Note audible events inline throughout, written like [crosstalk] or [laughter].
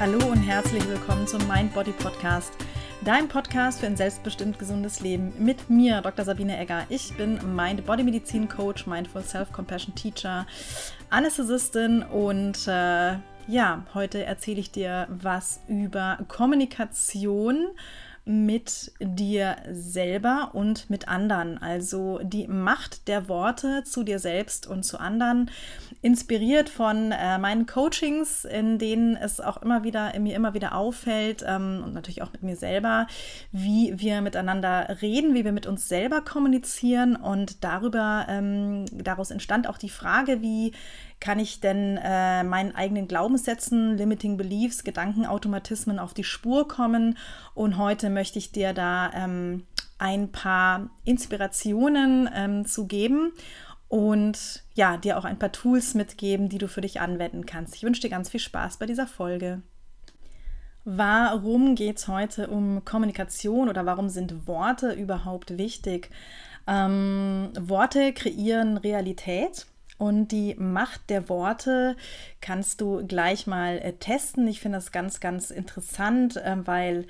Hallo und herzlich willkommen zum Mind Body Podcast, dein Podcast für ein selbstbestimmt gesundes Leben mit mir, Dr. Sabine Egger. Ich bin Mind Body Medizin Coach, Mindful Self Compassion Teacher, Anästhesistin und äh, ja, heute erzähle ich dir was über Kommunikation mit dir selber und mit anderen. Also die Macht der Worte zu dir selbst und zu anderen, inspiriert von äh, meinen Coachings, in denen es auch immer wieder, mir immer wieder auffällt ähm, und natürlich auch mit mir selber, wie wir miteinander reden, wie wir mit uns selber kommunizieren und darüber, ähm, daraus entstand auch die Frage, wie kann ich denn äh, meinen eigenen Glaubenssätzen, Limiting Beliefs, Gedankenautomatismen auf die Spur kommen. Und heute möchte ich dir da ähm, ein paar Inspirationen ähm, zu geben und ja, dir auch ein paar Tools mitgeben, die du für dich anwenden kannst. Ich wünsche dir ganz viel Spaß bei dieser Folge. Warum geht es heute um Kommunikation oder warum sind Worte überhaupt wichtig? Ähm, Worte kreieren Realität und die Macht der Worte kannst du gleich mal äh, testen. Ich finde das ganz, ganz interessant, äh, weil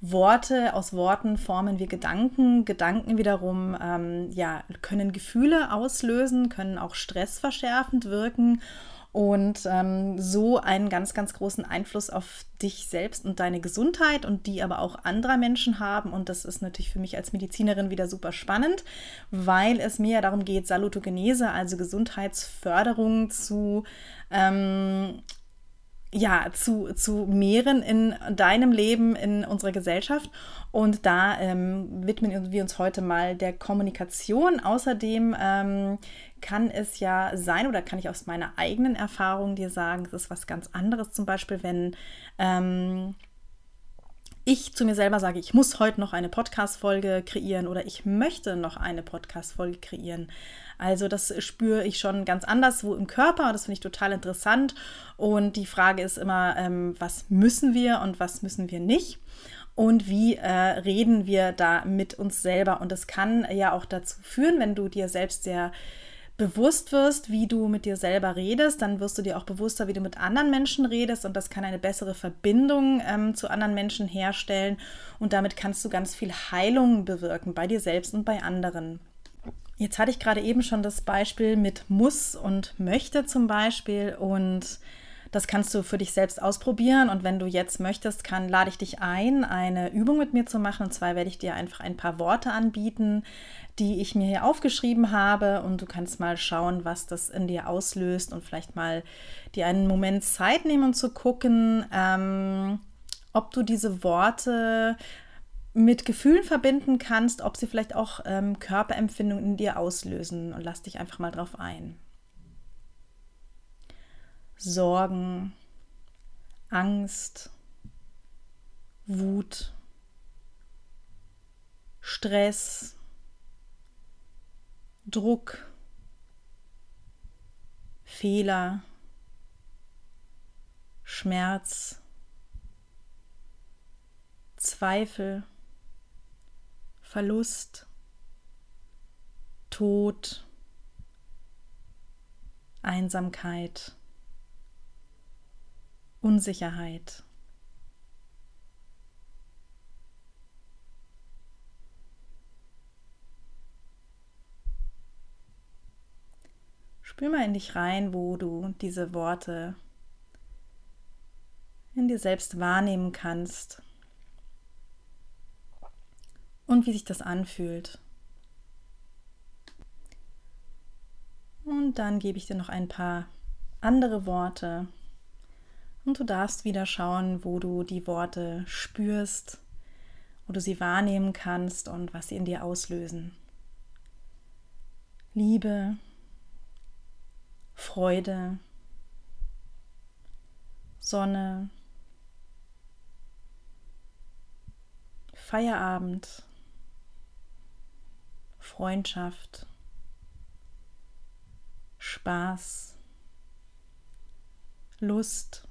Worte, aus Worten formen wir Gedanken. Gedanken wiederum ähm, ja, können Gefühle auslösen, können auch stressverschärfend wirken und ähm, so einen ganz, ganz großen Einfluss auf dich selbst und deine Gesundheit und die aber auch anderer Menschen haben. Und das ist natürlich für mich als Medizinerin wieder super spannend, weil es mir ja darum geht, Salutogenese, also Gesundheitsförderung zu ähm, ja, zu, zu mehren in deinem Leben, in unserer Gesellschaft. Und da ähm, widmen wir uns heute mal der Kommunikation. Außerdem ähm, kann es ja sein, oder kann ich aus meiner eigenen Erfahrung dir sagen, es ist was ganz anderes, zum Beispiel, wenn ähm, ich zu mir selber sage, ich muss heute noch eine Podcast-Folge kreieren oder ich möchte noch eine Podcast-Folge kreieren. Also das spüre ich schon ganz anders wo im Körper. Das finde ich total interessant. Und die Frage ist immer, ähm, was müssen wir und was müssen wir nicht? Und wie äh, reden wir da mit uns selber? Und das kann ja auch dazu führen, wenn du dir selbst sehr bewusst wirst, wie du mit dir selber redest, dann wirst du dir auch bewusster, wie du mit anderen Menschen redest und das kann eine bessere Verbindung ähm, zu anderen Menschen herstellen und damit kannst du ganz viel Heilung bewirken bei dir selbst und bei anderen. Jetzt hatte ich gerade eben schon das Beispiel mit muss und möchte zum Beispiel und das kannst du für dich selbst ausprobieren und wenn du jetzt möchtest, kann lade ich dich ein, eine Übung mit mir zu machen und zwar werde ich dir einfach ein paar Worte anbieten, die ich mir hier aufgeschrieben habe und du kannst mal schauen, was das in dir auslöst und vielleicht mal dir einen Moment Zeit nehmen und zu gucken, ähm, ob du diese Worte mit Gefühlen verbinden kannst, ob sie vielleicht auch ähm, Körperempfindungen in dir auslösen. Und lass dich einfach mal drauf ein. Sorgen, Angst, Wut, Stress, Druck, Fehler, Schmerz, Zweifel, Verlust, Tod, Einsamkeit, Unsicherheit. Spür mal in dich rein, wo du diese Worte in dir selbst wahrnehmen kannst und wie sich das anfühlt. Und dann gebe ich dir noch ein paar andere Worte und du darfst wieder schauen, wo du die Worte spürst, wo du sie wahrnehmen kannst und was sie in dir auslösen. Liebe, Freude, Sonne, Feierabend, Freundschaft, Spaß, Lust,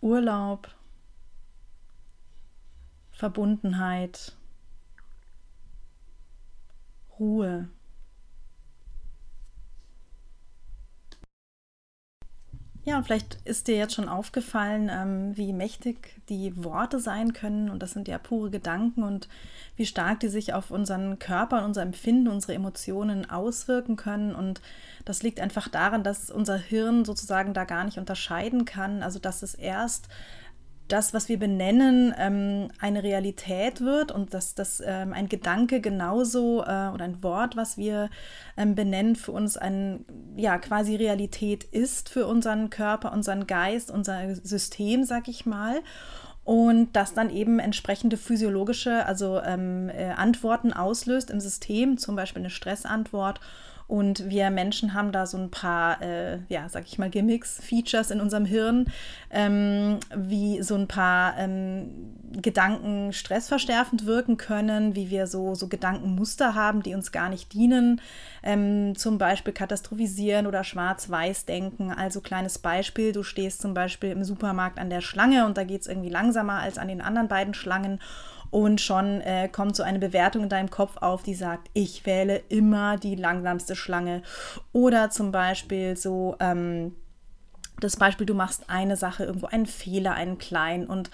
Urlaub, Verbundenheit, Ruhe. Ja, und vielleicht ist dir jetzt schon aufgefallen, ähm, wie mächtig die Worte sein können. Und das sind ja pure Gedanken und wie stark die sich auf unseren Körper, unser Empfinden, unsere Emotionen auswirken können. Und das liegt einfach daran, dass unser Hirn sozusagen da gar nicht unterscheiden kann. Also dass es erst das, was wir benennen, ähm, eine Realität wird und dass das ähm, ein Gedanke genauso äh, oder ein Wort, was wir ähm, benennen, für uns ein, ja, quasi Realität ist für unseren Körper, unseren Geist, unser System, sag ich mal. Und das dann eben entsprechende physiologische, also ähm, äh, Antworten auslöst im System, zum Beispiel eine Stressantwort und wir Menschen haben da so ein paar, äh, ja, sag ich mal, Gimmicks, Features in unserem Hirn, ähm, wie so ein paar ähm, Gedanken stressverstärkend wirken können, wie wir so, so Gedankenmuster haben, die uns gar nicht dienen. Ähm, zum Beispiel katastrophisieren oder schwarz-weiß denken. Also kleines Beispiel, du stehst zum Beispiel im Supermarkt an der Schlange und da geht es irgendwie langsamer als an den anderen beiden Schlangen und schon äh, kommt so eine Bewertung in deinem Kopf auf, die sagt, ich wähle immer die langsamste Schlange. Oder zum Beispiel so, ähm, das Beispiel, du machst eine Sache, irgendwo einen Fehler, einen kleinen und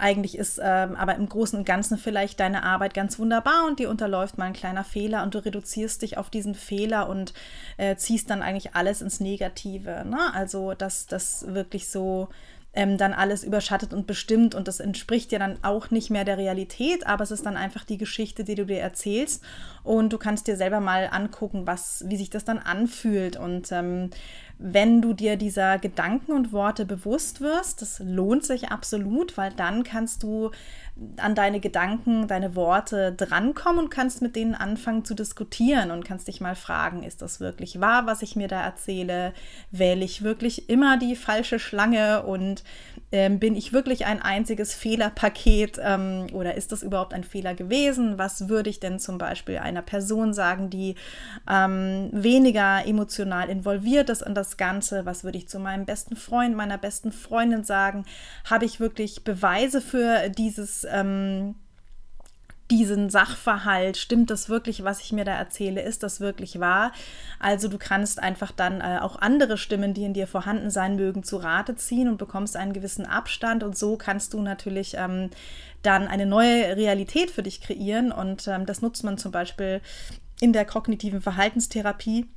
eigentlich ist ähm, aber im Großen und Ganzen vielleicht deine Arbeit ganz wunderbar und dir unterläuft mal ein kleiner Fehler und du reduzierst dich auf diesen Fehler und äh, ziehst dann eigentlich alles ins Negative. Ne? Also, dass das wirklich so ähm, dann alles überschattet und bestimmt und das entspricht ja dann auch nicht mehr der Realität, aber es ist dann einfach die Geschichte, die du dir erzählst und du kannst dir selber mal angucken, was, wie sich das dann anfühlt und ähm, wenn du dir dieser Gedanken und Worte bewusst wirst, das lohnt sich absolut, weil dann kannst du an deine Gedanken, deine Worte drankommen und kannst mit denen anfangen zu diskutieren und kannst dich mal fragen, ist das wirklich wahr, was ich mir da erzähle? Wähle ich wirklich immer die falsche Schlange und ähm, bin ich wirklich ein einziges Fehlerpaket ähm, oder ist das überhaupt ein Fehler gewesen? Was würde ich denn zum Beispiel einer Person sagen, die ähm, weniger emotional involviert ist in das Ganze? Was würde ich zu meinem besten Freund, meiner besten Freundin sagen? Habe ich wirklich Beweise für dieses ähm, diesen Sachverhalt, stimmt das wirklich, was ich mir da erzähle, ist das wirklich wahr? Also du kannst einfach dann äh, auch andere Stimmen, die in dir vorhanden sein mögen, zu Rate ziehen und bekommst einen gewissen Abstand. Und so kannst du natürlich ähm, dann eine neue Realität für dich kreieren. Und ähm, das nutzt man zum Beispiel in der kognitiven Verhaltenstherapie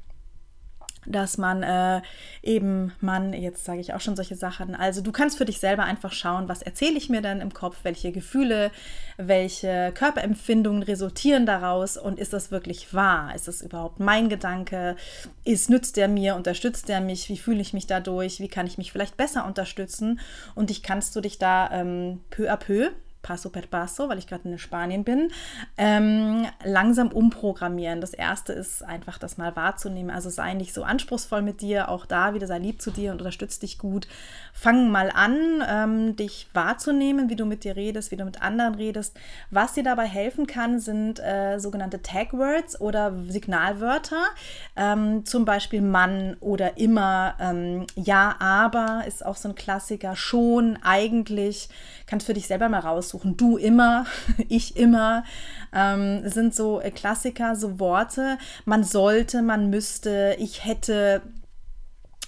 dass man äh, eben, man, jetzt sage ich auch schon solche Sachen, also du kannst für dich selber einfach schauen, was erzähle ich mir denn im Kopf, welche Gefühle, welche Körperempfindungen resultieren daraus und ist das wirklich wahr? Ist das überhaupt mein Gedanke? Ist, nützt der mir, unterstützt der mich? Wie fühle ich mich dadurch? Wie kann ich mich vielleicht besser unterstützen? Und dich kannst du dich da ähm, peu à peu Paso per Paso, weil ich gerade in Spanien bin, ähm, langsam umprogrammieren. Das erste ist einfach, das mal wahrzunehmen. Also sei nicht so anspruchsvoll mit dir, auch da wieder sei lieb zu dir und unterstützt dich gut. Fang mal an, ähm, dich wahrzunehmen, wie du mit dir redest, wie du mit anderen redest. Was dir dabei helfen kann, sind äh, sogenannte Tag Words oder Signalwörter. Ähm, zum Beispiel Mann oder immer, ähm, ja, aber ist auch so ein Klassiker. Schon, eigentlich, kannst für dich selber mal raus aussuchen. Du immer, [laughs] ich immer, ähm, sind so äh, Klassiker, so Worte. Man sollte, man müsste, ich hätte,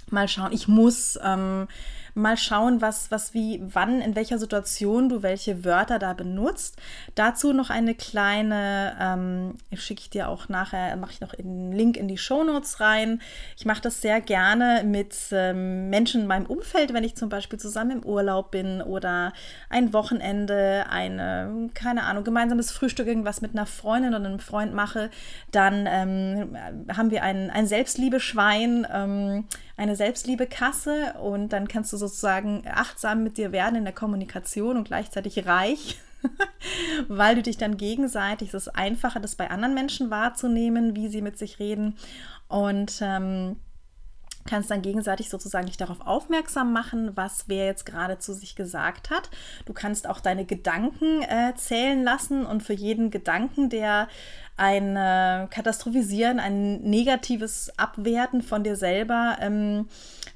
mal schauen, ich muss. Ähm, mal schauen, was, was, wie, wann, in welcher Situation du welche Wörter da benutzt. Dazu noch eine kleine, ähm, schicke ich dir auch nachher, mache ich noch einen Link in die Shownotes rein. Ich mache das sehr gerne mit ähm, Menschen in meinem Umfeld, wenn ich zum Beispiel zusammen im Urlaub bin oder ein Wochenende, eine, keine Ahnung, gemeinsames Frühstück, irgendwas mit einer Freundin oder einem Freund mache, dann ähm, haben wir ein, ein Selbstliebeschwein, ähm, eine Selbstliebekasse und dann kannst du sozusagen achtsam mit dir werden in der Kommunikation und gleichzeitig reich, [laughs] weil du dich dann gegenseitig, es ist einfacher, das bei anderen Menschen wahrzunehmen, wie sie mit sich reden und ähm, kannst dann gegenseitig sozusagen dich darauf aufmerksam machen, was wer jetzt gerade zu sich gesagt hat. Du kannst auch deine Gedanken äh, zählen lassen und für jeden Gedanken, der ein äh, Katastrophisieren, ein negatives Abwerten von dir selber ähm,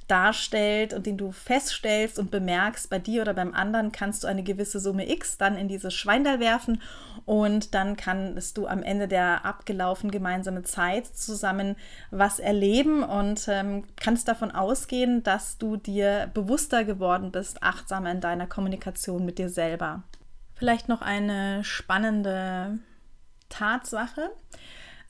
darstellt und den du feststellst und bemerkst, bei dir oder beim anderen kannst du eine gewisse Summe X dann in dieses Schweindal werfen und dann kannst du am Ende der abgelaufenen gemeinsamen Zeit zusammen was erleben und ähm, kannst davon ausgehen, dass du dir bewusster geworden bist, achtsamer in deiner Kommunikation mit dir selber. Vielleicht noch eine spannende Tatsache.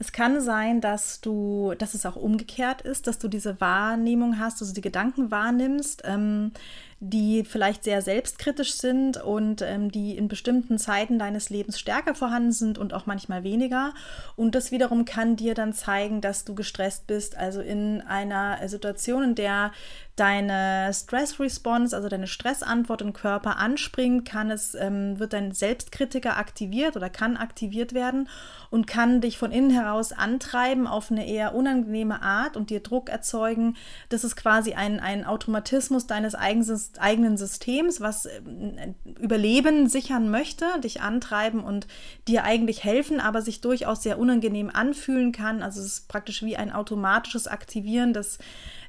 Es kann sein, dass du, dass es auch umgekehrt ist, dass du diese Wahrnehmung hast, also die Gedanken wahrnimmst, ähm, die vielleicht sehr selbstkritisch sind und ähm, die in bestimmten Zeiten deines Lebens stärker vorhanden sind und auch manchmal weniger. Und das wiederum kann dir dann zeigen, dass du gestresst bist, also in einer Situation, in der deine Stress-Response, also deine Stressantwort im Körper anspringt, kann es, ähm, wird dein Selbstkritiker aktiviert oder kann aktiviert werden und kann dich von innen heraus antreiben auf eine eher unangenehme Art und dir Druck erzeugen. Das ist quasi ein, ein Automatismus deines eigenen Systems, was äh, Überleben sichern möchte, dich antreiben und dir eigentlich helfen, aber sich durchaus sehr unangenehm anfühlen kann. Also es ist praktisch wie ein automatisches Aktivieren des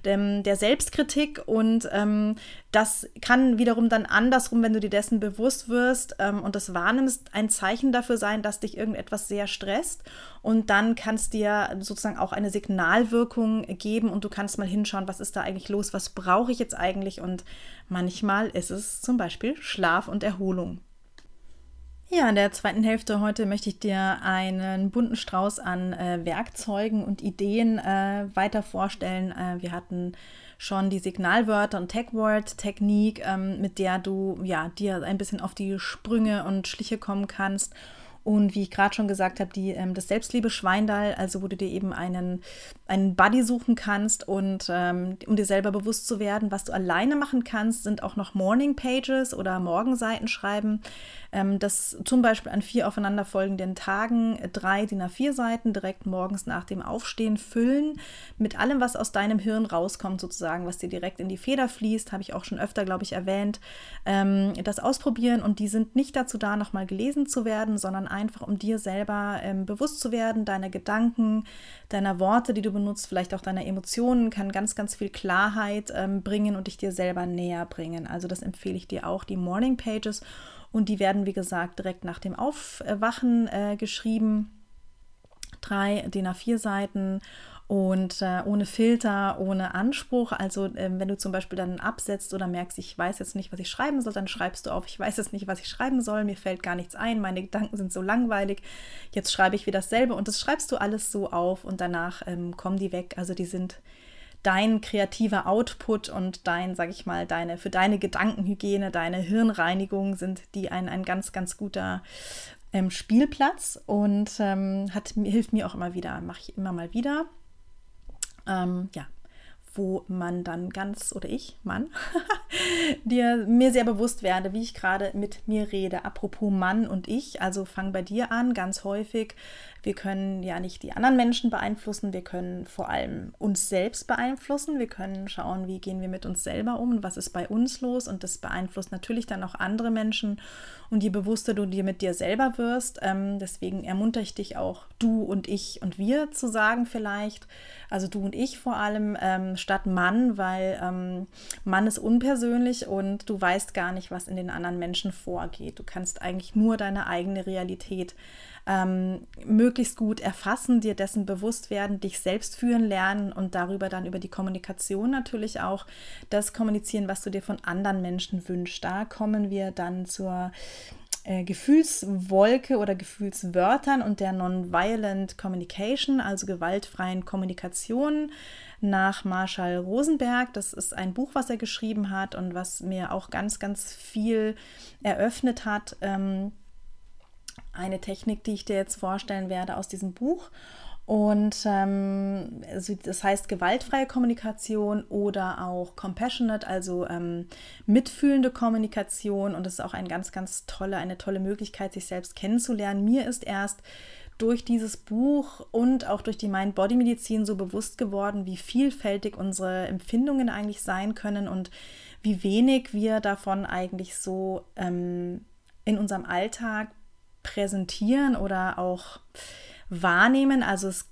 dem, der Selbstkritik und ähm, das kann wiederum dann andersrum, wenn du dir dessen bewusst wirst ähm, und das wahrnimmst, ein Zeichen dafür sein, dass dich irgendetwas sehr stresst und dann kannst dir sozusagen auch eine Signalwirkung geben und du kannst mal hinschauen, was ist da eigentlich los, was brauche ich jetzt eigentlich und manchmal ist es zum Beispiel Schlaf und Erholung. Ja, in der zweiten Hälfte heute möchte ich dir einen bunten Strauß an äh, Werkzeugen und Ideen äh, weiter vorstellen. Äh, wir hatten schon die Signalwörter und Tagword-Technik, ähm, mit der du ja dir ein bisschen auf die Sprünge und Schliche kommen kannst und wie ich gerade schon gesagt habe, die, ähm, das Selbstliebe-Schweindal, also wo du dir eben einen, einen Buddy suchen kannst und ähm, um dir selber bewusst zu werden, was du alleine machen kannst, sind auch noch Morning Pages oder Morgenseiten schreiben. Ähm, das zum Beispiel an vier aufeinanderfolgenden Tagen drei DIN A4 Seiten direkt morgens nach dem Aufstehen füllen mit allem, was aus deinem Hirn rauskommt, sozusagen, was dir direkt in die Feder fließt, habe ich auch schon öfter, glaube ich, erwähnt. Ähm, das ausprobieren und die sind nicht dazu da, nochmal gelesen zu werden, sondern einfach um dir selber ähm, bewusst zu werden, deiner Gedanken, deiner Worte, die du benutzt, vielleicht auch deiner Emotionen, kann ganz, ganz viel Klarheit ähm, bringen und dich dir selber näher bringen. Also das empfehle ich dir auch, die Morning Pages. Und die werden, wie gesagt, direkt nach dem Aufwachen äh, geschrieben. Drei DIN A4 Seiten und äh, ohne Filter, ohne Anspruch. Also äh, wenn du zum Beispiel dann absetzt oder merkst, ich weiß jetzt nicht, was ich schreiben soll, dann schreibst du auf, ich weiß jetzt nicht, was ich schreiben soll, mir fällt gar nichts ein, meine Gedanken sind so langweilig, jetzt schreibe ich wieder dasselbe und das schreibst du alles so auf und danach ähm, kommen die weg. Also die sind dein kreativer Output und dein, sag ich mal, deine, für deine Gedankenhygiene, deine Hirnreinigung sind die ein, ein ganz, ganz guter ähm, Spielplatz und ähm, hat, hilft mir auch immer wieder, mache ich immer mal wieder. Ähm, ja, wo man dann ganz, oder ich, Mann, [laughs] dir mir sehr bewusst werde, wie ich gerade mit mir rede. Apropos Mann und ich, also fang bei dir an, ganz häufig wir können ja nicht die anderen Menschen beeinflussen, wir können vor allem uns selbst beeinflussen. Wir können schauen, wie gehen wir mit uns selber um was ist bei uns los. Und das beeinflusst natürlich dann auch andere Menschen. Und je bewusster du dir mit dir selber wirst, ähm, deswegen ermuntere ich dich auch, du und ich und wir zu sagen vielleicht. Also du und ich vor allem ähm, statt Mann, weil ähm, Mann ist unpersönlich und du weißt gar nicht, was in den anderen Menschen vorgeht. Du kannst eigentlich nur deine eigene Realität ähm, möglichst gut erfassen, dir dessen bewusst werden, dich selbst führen lernen und darüber dann über die Kommunikation natürlich auch das kommunizieren, was du dir von anderen Menschen wünschst. Da kommen wir dann zur äh, Gefühlswolke oder Gefühlswörtern und der Nonviolent Communication, also gewaltfreien Kommunikation nach Marshall Rosenberg. Das ist ein Buch, was er geschrieben hat und was mir auch ganz, ganz viel eröffnet hat. Ähm, eine Technik, die ich dir jetzt vorstellen werde aus diesem Buch. Und ähm, also das heißt gewaltfreie Kommunikation oder auch compassionate, also ähm, mitfühlende Kommunikation. Und das ist auch ein ganz, ganz tolle, eine tolle Möglichkeit, sich selbst kennenzulernen. Mir ist erst durch dieses Buch und auch durch die Mind-Body-Medizin so bewusst geworden, wie vielfältig unsere Empfindungen eigentlich sein können und wie wenig wir davon eigentlich so ähm, in unserem Alltag präsentieren oder auch wahrnehmen. Also es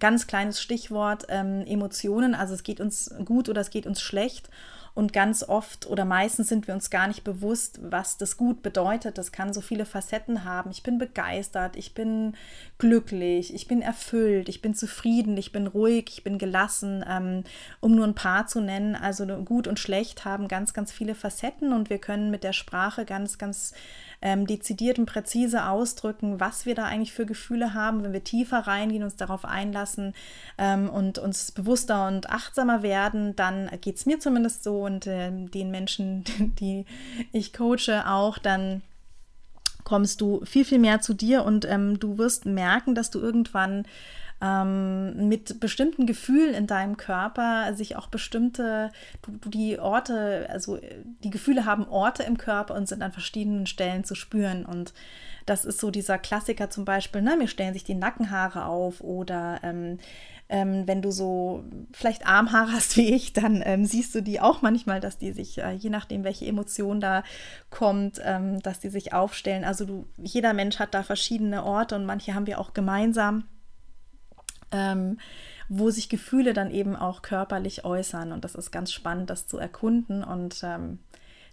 ganz kleines Stichwort ähm, Emotionen. Also es geht uns gut oder es geht uns schlecht. Und ganz oft oder meistens sind wir uns gar nicht bewusst, was das gut bedeutet. Das kann so viele Facetten haben. Ich bin begeistert, ich bin glücklich, ich bin erfüllt, ich bin zufrieden, ich bin ruhig, ich bin gelassen, ähm, um nur ein paar zu nennen. Also gut und schlecht haben ganz, ganz viele Facetten und wir können mit der Sprache ganz, ganz ähm, dezidiert und präzise ausdrücken, was wir da eigentlich für Gefühle haben, wenn wir tiefer reingehen, uns darauf einlassen ähm, und uns bewusster und achtsamer werden, dann geht es mir zumindest so und äh, den Menschen, [laughs] die ich coache, auch, dann kommst du viel, viel mehr zu dir und ähm, du wirst merken, dass du irgendwann ähm, mit bestimmten Gefühlen in deinem Körper sich auch bestimmte, du, die Orte, also die Gefühle haben Orte im Körper und sind an verschiedenen Stellen zu spüren. Und das ist so dieser Klassiker zum Beispiel, ne, mir stellen sich die Nackenhaare auf oder ähm, ähm, wenn du so vielleicht Armhaare hast wie ich, dann ähm, siehst du die auch manchmal, dass die sich, äh, je nachdem, welche Emotion da kommt, ähm, dass die sich aufstellen. Also du, jeder Mensch hat da verschiedene Orte und manche haben wir auch gemeinsam ähm, wo sich Gefühle dann eben auch körperlich äußern. Und das ist ganz spannend, das zu erkunden. Und ähm,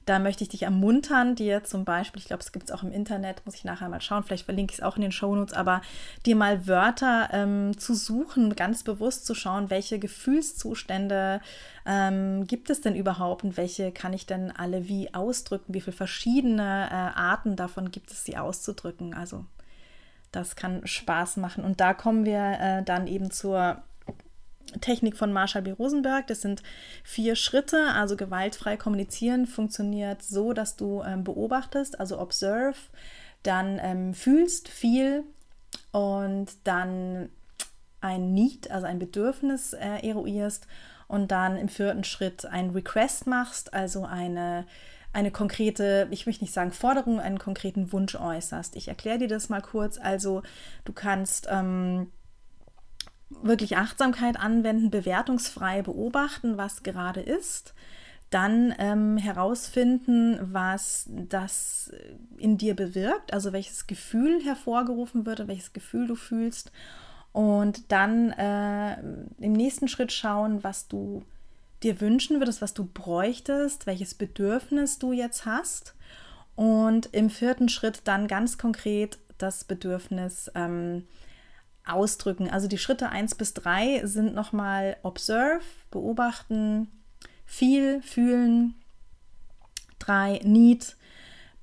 da möchte ich dich ermuntern, dir zum Beispiel, ich glaube, es gibt es auch im Internet, muss ich nachher mal schauen, vielleicht verlinke ich es auch in den Shownotes, aber dir mal Wörter ähm, zu suchen, ganz bewusst zu schauen, welche Gefühlszustände ähm, gibt es denn überhaupt und welche kann ich denn alle wie ausdrücken, wie viele verschiedene äh, Arten davon gibt es, sie auszudrücken. Also das kann Spaß machen. Und da kommen wir äh, dann eben zur Technik von Marshall B. Rosenberg. Das sind vier Schritte. Also gewaltfrei kommunizieren funktioniert so, dass du ähm, beobachtest, also observe, dann ähm, fühlst viel und dann ein Need, also ein Bedürfnis äh, eruierst und dann im vierten Schritt ein Request machst, also eine eine konkrete, ich möchte nicht sagen Forderung, einen konkreten Wunsch äußerst. Ich erkläre dir das mal kurz. Also du kannst ähm, wirklich Achtsamkeit anwenden, bewertungsfrei beobachten, was gerade ist, dann ähm, herausfinden, was das in dir bewirkt, also welches Gefühl hervorgerufen wird, welches Gefühl du fühlst und dann äh, im nächsten Schritt schauen, was du dir wünschen würdest, was du bräuchtest, welches Bedürfnis du jetzt hast. Und im vierten Schritt dann ganz konkret das Bedürfnis ähm, ausdrücken. Also die Schritte 1 bis 3 sind nochmal Observe, beobachten, viel, fühlen, 3 Need,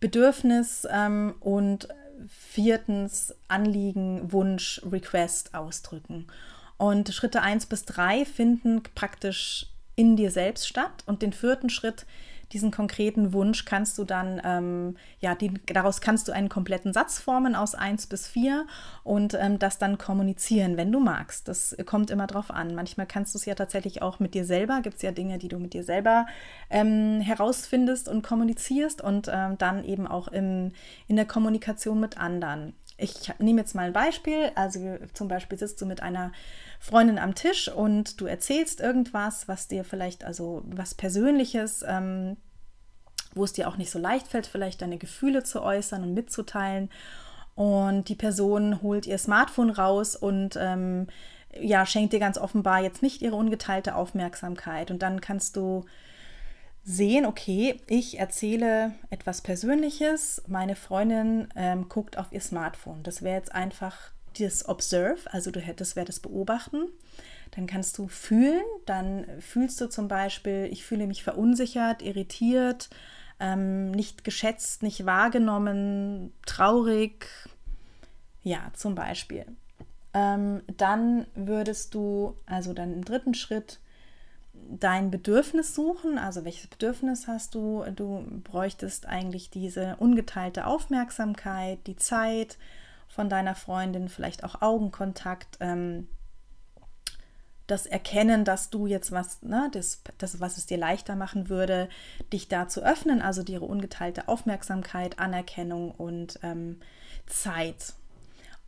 Bedürfnis ähm, und viertens Anliegen, Wunsch, Request ausdrücken. Und Schritte 1 bis 3 finden praktisch in dir selbst statt. Und den vierten Schritt, diesen konkreten Wunsch, kannst du dann, ähm, ja, die, daraus kannst du einen kompletten Satz formen aus 1 bis 4 und ähm, das dann kommunizieren, wenn du magst. Das kommt immer drauf an. Manchmal kannst du es ja tatsächlich auch mit dir selber. Gibt es ja Dinge, die du mit dir selber ähm, herausfindest und kommunizierst und ähm, dann eben auch im, in der Kommunikation mit anderen. Ich nehme jetzt mal ein Beispiel. Also zum Beispiel sitzt du mit einer Freundin am Tisch und du erzählst irgendwas, was dir vielleicht, also was Persönliches, ähm, wo es dir auch nicht so leicht fällt, vielleicht deine Gefühle zu äußern und mitzuteilen. Und die Person holt ihr Smartphone raus und ähm, ja, schenkt dir ganz offenbar jetzt nicht ihre ungeteilte Aufmerksamkeit. Und dann kannst du sehen, okay, ich erzähle etwas Persönliches, meine Freundin ähm, guckt auf ihr Smartphone. Das wäre jetzt einfach das Observe, also du hättest, wäre das Beobachten. Dann kannst du fühlen, dann fühlst du zum Beispiel, ich fühle mich verunsichert, irritiert, ähm, nicht geschätzt, nicht wahrgenommen, traurig. Ja, zum Beispiel. Ähm, dann würdest du, also dann im dritten Schritt, dein Bedürfnis suchen. Also welches Bedürfnis hast du? Du bräuchtest eigentlich diese ungeteilte Aufmerksamkeit, die Zeit, von deiner Freundin, vielleicht auch Augenkontakt, ähm, das Erkennen, dass du jetzt was, ne, das, das, was es dir leichter machen würde, dich da zu öffnen, also ihre ungeteilte Aufmerksamkeit, Anerkennung und ähm, Zeit.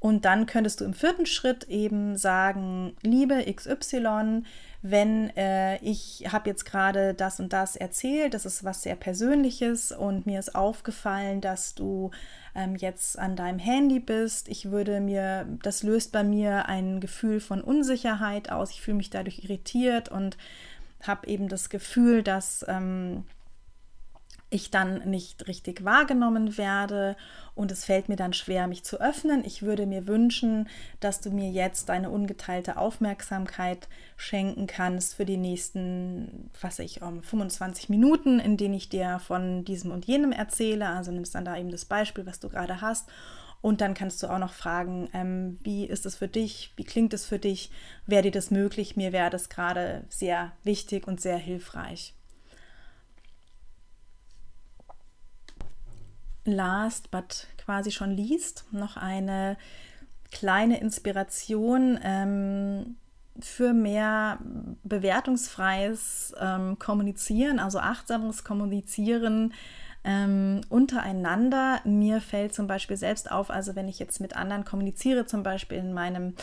Und dann könntest du im vierten Schritt eben sagen, liebe XY, wenn äh, ich habe jetzt gerade das und das erzählt, das ist was sehr Persönliches und mir ist aufgefallen, dass du ähm, jetzt an deinem Handy bist. Ich würde mir, das löst bei mir ein Gefühl von Unsicherheit aus. Ich fühle mich dadurch irritiert und habe eben das Gefühl, dass ähm, ich dann nicht richtig wahrgenommen werde und es fällt mir dann schwer, mich zu öffnen. Ich würde mir wünschen, dass du mir jetzt deine ungeteilte Aufmerksamkeit schenken kannst für die nächsten, was ich, um 25 Minuten, in denen ich dir von diesem und jenem erzähle. Also nimmst dann da eben das Beispiel, was du gerade hast. Und dann kannst du auch noch fragen, ähm, wie ist es für dich, wie klingt es für dich, wäre dir das möglich? Mir wäre das gerade sehr wichtig und sehr hilfreich. Last but quasi schon liest, noch eine kleine Inspiration ähm, für mehr bewertungsfreies ähm, Kommunizieren, also achtsames Kommunizieren ähm, untereinander. Mir fällt zum Beispiel selbst auf, also wenn ich jetzt mit anderen kommuniziere, zum Beispiel in meinem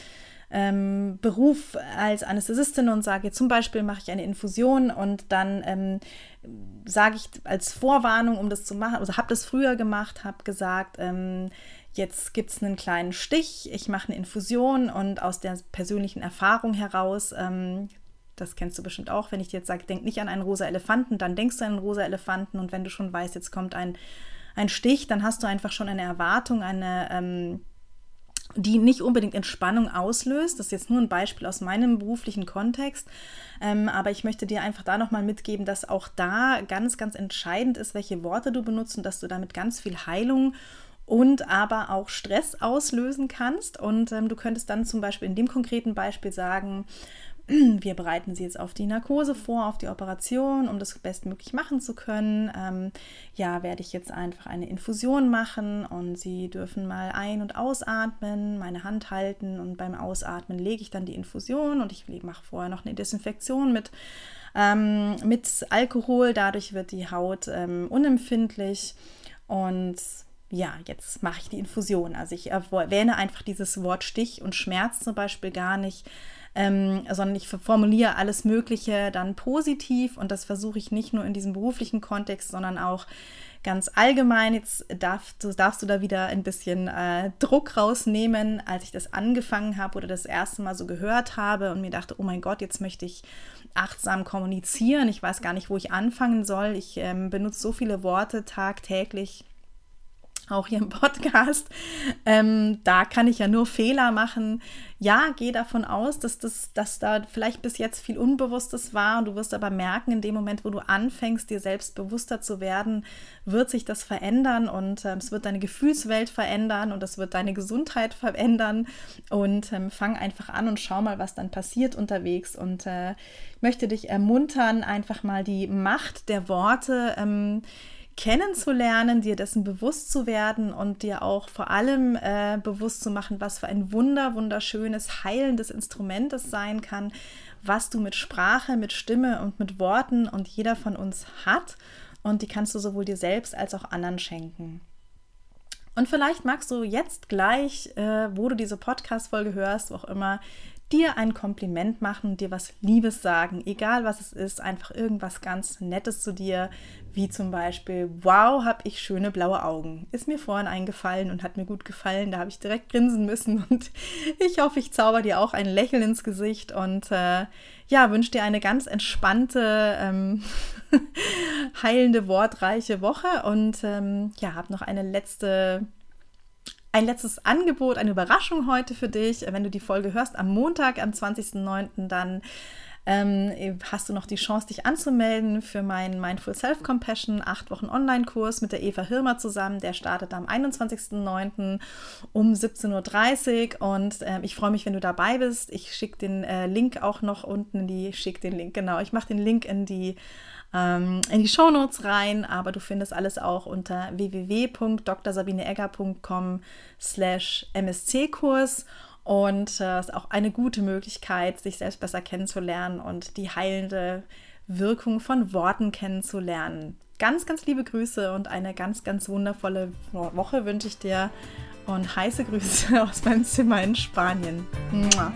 ähm, Beruf als Anästhesistin und sage, zum Beispiel mache ich eine Infusion und dann ähm, sage ich als Vorwarnung, um das zu machen, also habe das früher gemacht, habe gesagt, ähm, jetzt gibt es einen kleinen Stich, ich mache eine Infusion und aus der persönlichen Erfahrung heraus, ähm, das kennst du bestimmt auch, wenn ich dir jetzt sage, denk nicht an einen rosa Elefanten, dann denkst du an einen rosa Elefanten und wenn du schon weißt, jetzt kommt ein, ein Stich, dann hast du einfach schon eine Erwartung, eine ähm, die nicht unbedingt Entspannung auslöst. Das ist jetzt nur ein Beispiel aus meinem beruflichen Kontext. Ähm, aber ich möchte dir einfach da nochmal mitgeben, dass auch da ganz, ganz entscheidend ist, welche Worte du benutzt und dass du damit ganz viel Heilung und aber auch Stress auslösen kannst. Und ähm, du könntest dann zum Beispiel in dem konkreten Beispiel sagen, [clears throat] wir bereiten sie jetzt auf die Narkose vor, auf die Operation, um das bestmöglich machen zu können. Ähm, ja, werde ich jetzt einfach eine Infusion machen und sie dürfen mal ein- und ausatmen, meine Hand halten und beim Ausatmen lege ich dann die Infusion und ich mache vorher noch eine Desinfektion mit, ähm, mit Alkohol. Dadurch wird die Haut ähm, unempfindlich und ja, jetzt mache ich die Infusion. Also ich erwähne einfach dieses Wort Stich und Schmerz zum Beispiel gar nicht ähm, sondern ich formuliere alles Mögliche dann positiv und das versuche ich nicht nur in diesem beruflichen Kontext, sondern auch ganz allgemein. Jetzt darf, darfst du da wieder ein bisschen äh, Druck rausnehmen, als ich das angefangen habe oder das erste Mal so gehört habe und mir dachte, oh mein Gott, jetzt möchte ich achtsam kommunizieren. Ich weiß gar nicht, wo ich anfangen soll. Ich ähm, benutze so viele Worte tagtäglich auch hier im Podcast. Ähm, da kann ich ja nur Fehler machen. Ja, geh davon aus, dass, das, dass da vielleicht bis jetzt viel Unbewusstes war und du wirst aber merken, in dem Moment, wo du anfängst, dir selbst bewusster zu werden, wird sich das verändern und ähm, es wird deine Gefühlswelt verändern und es wird deine Gesundheit verändern und ähm, fang einfach an und schau mal, was dann passiert unterwegs und äh, ich möchte dich ermuntern, einfach mal die Macht der Worte ähm, kennenzulernen, dir dessen bewusst zu werden und dir auch vor allem äh, bewusst zu machen, was für ein wunder, wunderschönes, heilendes Instrument es sein kann, was du mit Sprache, mit Stimme und mit Worten und jeder von uns hat. Und die kannst du sowohl dir selbst als auch anderen schenken. Und vielleicht magst du jetzt gleich, äh, wo du diese Podcast-Folge hörst, wo auch immer, dir ein Kompliment machen, dir was Liebes sagen, egal was es ist, einfach irgendwas ganz Nettes zu dir, wie zum Beispiel, wow, habe ich schöne blaue Augen. Ist mir vorhin eingefallen und hat mir gut gefallen, da habe ich direkt grinsen müssen [laughs] und ich hoffe, ich zauber dir auch ein Lächeln ins Gesicht und äh, ja, wünsche dir eine ganz entspannte, ähm, [laughs] heilende, wortreiche Woche und ähm, ja, habe noch eine letzte ein letztes Angebot, eine Überraschung heute für dich. Wenn du die Folge hörst am Montag, am 20.09., dann ähm, hast du noch die Chance, dich anzumelden für meinen Mindful Self-Compassion 8 Wochen Online-Kurs mit der Eva Hirmer zusammen. Der startet am 21.09. um 17.30 Uhr und äh, ich freue mich, wenn du dabei bist. Ich schicke den äh, Link auch noch unten in die, schick den Link, genau, ich mache den Link in die ähm, in die Shownotes rein, aber du findest alles auch unter www.drsabineegger.com slash msc-Kurs und es äh, ist auch eine gute Möglichkeit, sich selbst besser kennenzulernen und die heilende Wirkung von Worten kennenzulernen. Ganz, ganz liebe Grüße und eine ganz, ganz wundervolle Woche wünsche ich dir und heiße Grüße [laughs] aus meinem Zimmer in Spanien. Mua.